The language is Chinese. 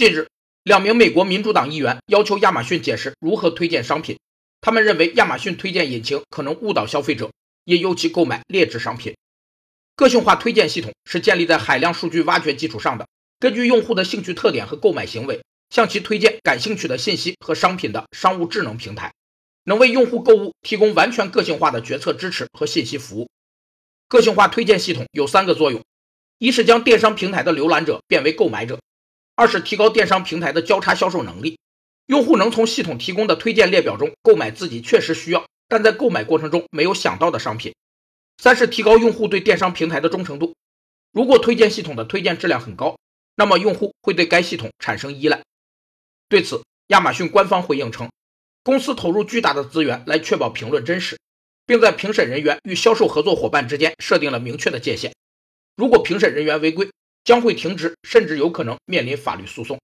近日，两名美国民主党议员要求亚马逊解释如何推荐商品。他们认为亚马逊推荐引擎可能误导消费者，引诱其购买劣质商品。个性化推荐系统是建立在海量数据挖掘基础上的，根据用户的兴趣特点和购买行为，向其推荐感兴趣的信息和商品的商务智能平台，能为用户购物提供完全个性化的决策支持和信息服务。个性化推荐系统有三个作用：一是将电商平台的浏览者变为购买者；二是提高电商平台的交叉销售能力，用户能从系统提供的推荐列表中购买自己确实需要但在购买过程中没有想到的商品。三是提高用户对电商平台的忠诚度。如果推荐系统的推荐质量很高，那么用户会对该系统产生依赖。对此，亚马逊官方回应称，公司投入巨大的资源来确保评论真实，并在评审人员与销售合作伙伴之间设定了明确的界限。如果评审人员违规，将会停职，甚至有可能面临法律诉讼。